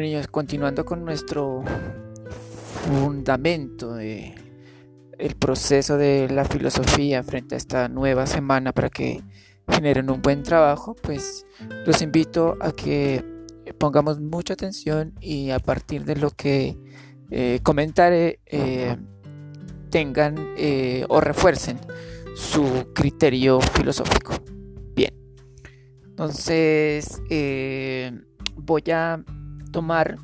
Niños, continuando con nuestro fundamento de el proceso de la filosofía frente a esta nueva semana para que generen un buen trabajo, pues los invito a que pongamos mucha atención y a partir de lo que eh, comentaré eh, tengan eh, o refuercen su criterio filosófico. Bien, entonces voy a tomar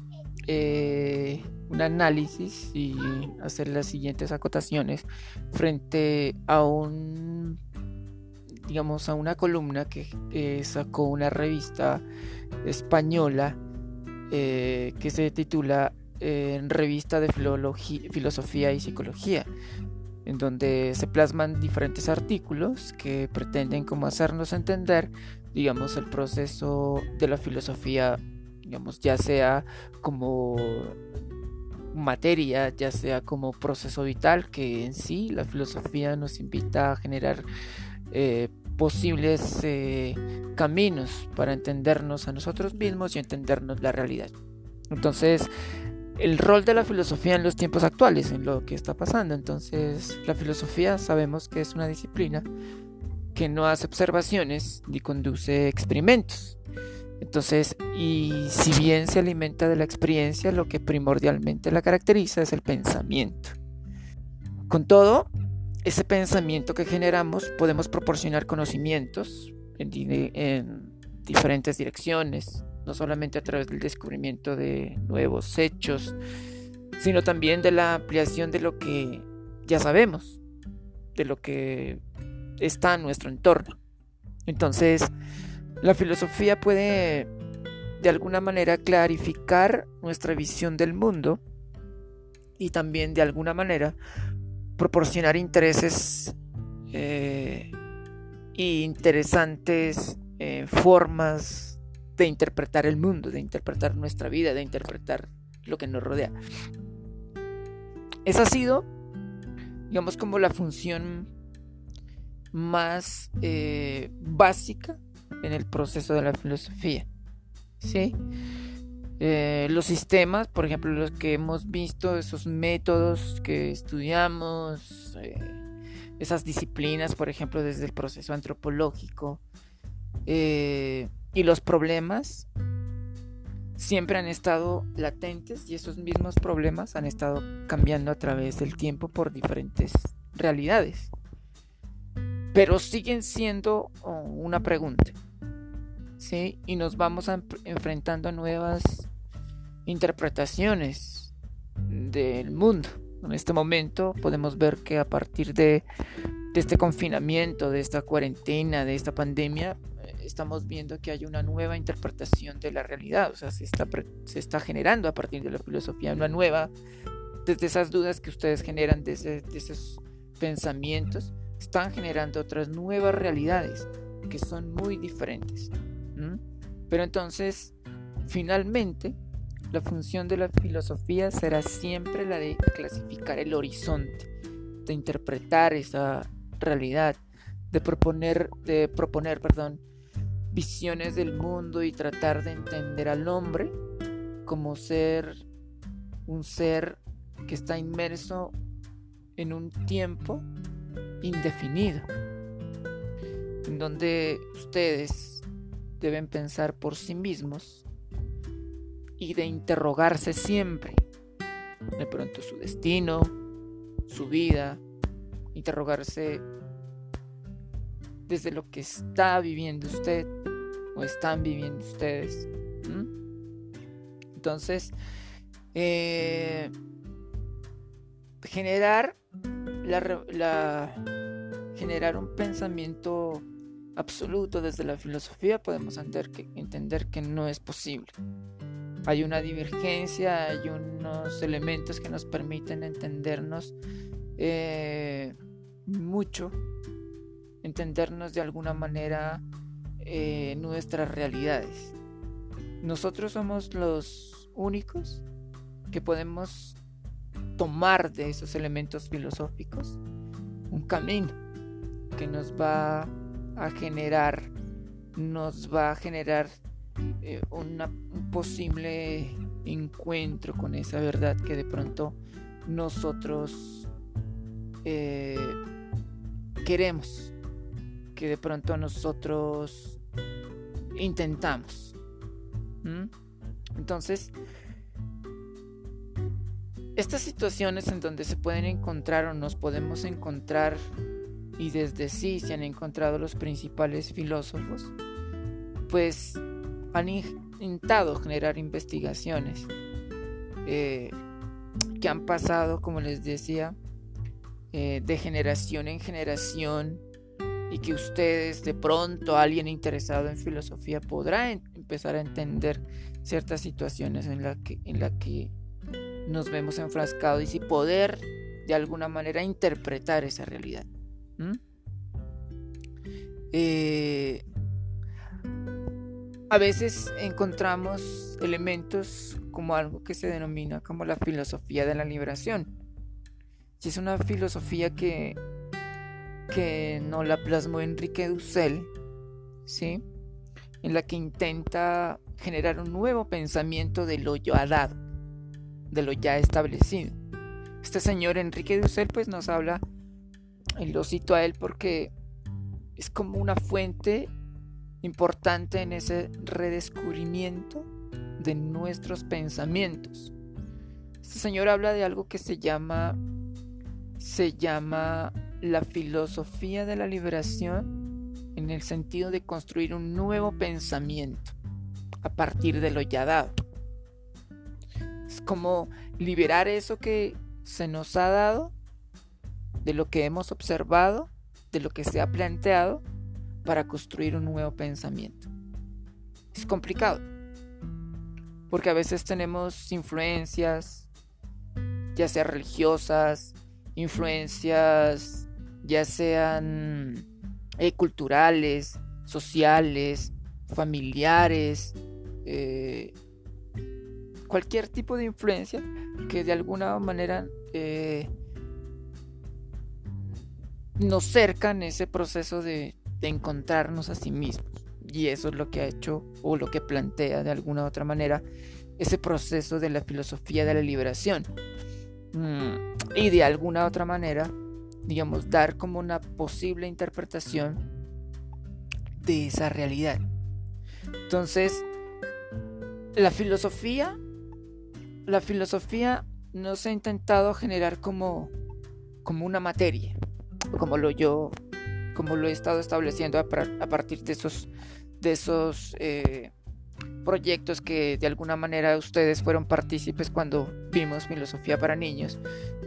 un análisis y hacer las siguientes acotaciones frente a un digamos a una columna que, sacó una revista española eh, que se titula eh, Revista de Filosofía y Psicología en donde se plasman diferentes artículos que pretenden como hacernos entender digamos el proceso de la filosofía digamos ya sea como materia, ya sea como proceso vital, que en sí la filosofía nos invita a generar eh, posibles eh, caminos para entendernos a nosotros mismos y entendernos la realidad. Entonces, el rol de la filosofía en los tiempos actuales, en lo que está pasando. Entonces, la filosofía sabemos que es una disciplina que no hace observaciones ni conduce experimentos. Entonces, y si bien se alimenta de la experiencia, lo que primordialmente la caracteriza es el pensamiento. Con todo, ese pensamiento que generamos podemos proporcionar conocimientos en, diferentes direcciones, no solamente a través del descubrimiento de nuevos hechos, sino también de la ampliación de lo que ya sabemos, de lo que está en nuestro entorno. Entonces, la filosofía puede de alguna manera clarificar nuestra visión del mundo y también de alguna manera proporcionar intereses e interesantes eh, formas de interpretar el mundo, de interpretar nuestra vida, de interpretar lo que nos rodea. Esa ha sido, digamos, como la función más eh, básica en el proceso de la filosofía. ¿sí? Eh, los sistemas, por ejemplo, los que hemos visto, esos métodos que estudiamos, eh, esas disciplinas, por ejemplo, desde el proceso antropológico, eh, y los problemas siempre han estado latentes y esos mismos problemas han estado cambiando a través del tiempo por diferentes realidades. Pero siguen siendo oh, una pregunta. Y nos vamos enfrentando a nuevas interpretaciones del mundo. En este momento podemos ver que a partir de, este confinamiento, de esta cuarentena, de esta pandemia, eh, estamos viendo que hay una nueva interpretación de la realidad, o sea, se está, se está generando a partir de la filosofía una nueva, desde esas dudas que ustedes generan, desde, esos pensamientos, están generando otras nuevas realidades que son muy diferentes. Pero entonces, finalmente, la función de la filosofía será siempre la de clasificar el horizonte, de interpretar esa realidad, de proponer, de proponer, perdón, visiones del mundo y tratar de entender al hombre como ser un ser que está inmerso en un tiempo indefinido, en donde ustedes deben pensar por sí mismos y de interrogarse siempre de pronto su destino, su vida, interrogarse desde lo que está viviendo usted o están viviendo ustedes. Entonces, eh, generar la, generar un pensamiento absoluto desde la filosofía podemos entender que, entender que no es posible. Hay una divergencia, hay unos elementos que nos permiten entendernos eh, mucho, entendernos de alguna manera eh, nuestras realidades. Nosotros somos los únicos que podemos tomar de esos elementos filosóficos un camino que nos va a generar, nos va a generar eh, una posible encuentro con esa verdad que de pronto nosotros eh, queremos, que de pronto nosotros intentamos. Entonces, estas situaciones en donde se pueden encontrar o nos podemos encontrar, y desde sí se han encontrado los principales filósofos, pues han intentado generar investigaciones eh, que han pasado, como les decía, eh, de generación en generación y que ustedes de pronto alguien interesado en filosofía podrá empezar a entender ciertas situaciones en las que, la que nos vemos enfrascados y poder de alguna manera interpretar esa realidad. Eh, a veces encontramos elementos como algo que se denomina como la filosofía de la liberación. Y es una filosofía que, que no la plasmó Enrique Dussel, ¿sí? en la que intenta generar un nuevo pensamiento de lo ya dado de lo ya establecido. Este señor Enrique Dussel pues nos habla, lo cito a él porque es como una fuente importante en ese redescubrimiento de nuestros pensamientos. Este señor habla de algo que se llama se llama la filosofía de la liberación en el sentido de construir un nuevo pensamiento a partir de lo ya dado como liberar eso que se nos ha dado, de lo que hemos observado, de lo que se ha planteado, para construir un nuevo pensamiento. Es complicado, porque a veces tenemos influencias, ya sean religiosas, influencias ya sean eh, culturales, sociales, familiares, eh, cualquier tipo de influencia que de alguna manera eh, nos cercan ese proceso de, encontrarnos a sí mismos. Y eso es lo que ha hecho o lo que plantea de alguna u otra manera ese proceso de la filosofía de la liberación. Mm, y de alguna otra manera, digamos, dar como una posible interpretación de esa realidad. Entonces, la filosofía la filosofía no se ha intentado generar como, como una materia, como lo yo, como lo he estado estableciendo a, partir de esos, de esos eh, proyectos que de alguna manera ustedes fueron partícipes cuando vimos filosofía para niños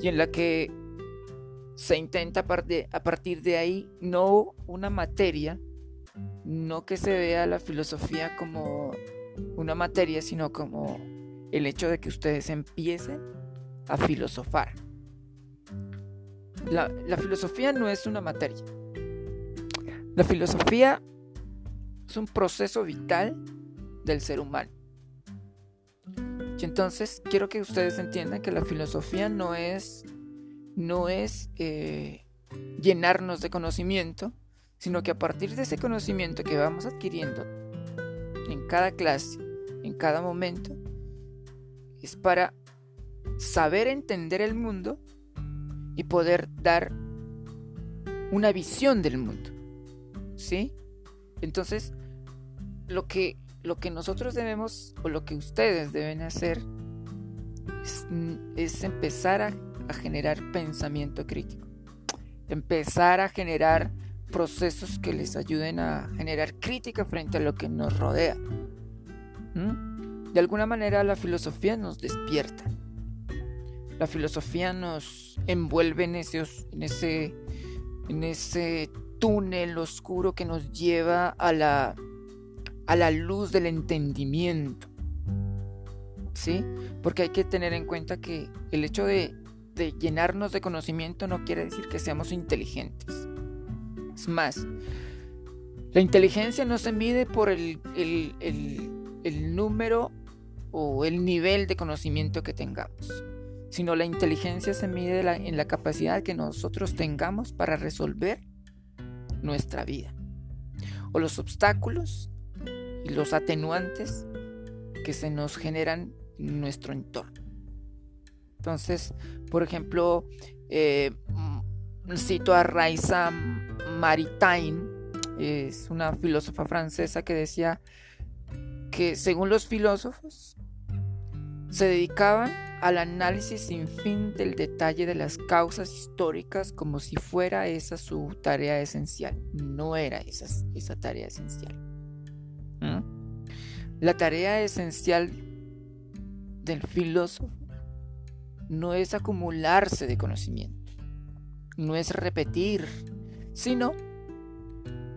y en la que se intenta a partir de ahí no una materia, no que se vea la filosofía como una materia, sino como el hecho de que ustedes empiecen a filosofar. La, filosofía no es una materia. La filosofía es un proceso vital del ser humano. Y entonces quiero que ustedes entiendan que la filosofía no es, no es eh, llenarnos de conocimiento, sino que a partir de ese conocimiento que vamos adquiriendo en cada clase, en cada momento, es para saber entender el mundo y poder dar una visión del mundo. ¿Sí? Entonces, lo que, lo que nosotros debemos, o lo que ustedes deben hacer, es, empezar a, generar pensamiento crítico. Empezar a generar procesos que les ayuden a generar crítica frente a lo que nos rodea. De alguna manera la filosofía nos despierta. La filosofía nos envuelve en, en, ese, en ese túnel oscuro que nos lleva a la, a la luz del entendimiento. ¿Sí? Porque hay que tener en cuenta que el hecho de, llenarnos de conocimiento no quiere decir que seamos inteligentes. Es más, la inteligencia no se mide por el, el, el número o el nivel de conocimiento que tengamos, sino la inteligencia se mide en la capacidad que nosotros tengamos para resolver nuestra vida, o los obstáculos y los atenuantes que se nos generan nuestro entorno. Entonces, por ejemplo, eh, mm, cito a Raisa Maritain, es una filósofa francesa que decía que según los filósofos se dedicaban al análisis sin fin del detalle de las causas históricas como si fuera esa su tarea esencial. No era esa, esa tarea esencial. ¿Mm? La tarea esencial del filósofo no es acumularse de conocimiento, no es repetir, sino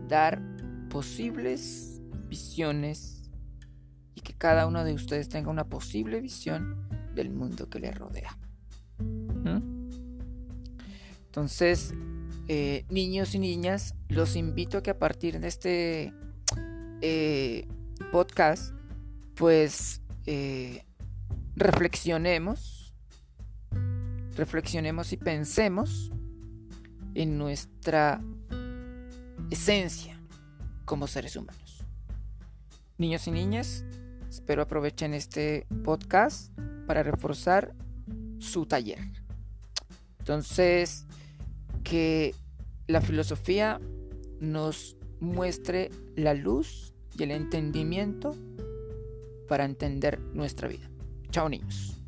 dar posibles visiones y que cada uno de ustedes tenga una posible visión del mundo que le rodea. ¿Mm? Entonces, eh, niños y niñas, los invito a que a partir de este eh, podcast, pues eh, reflexionemos, reflexionemos y pensemos en nuestra esencia como seres humanos. Niños y niñas, espero aprovechen este podcast para reforzar su taller. Entonces, que la filosofía nos muestre la luz y el entendimiento para entender nuestra vida. Chao niños.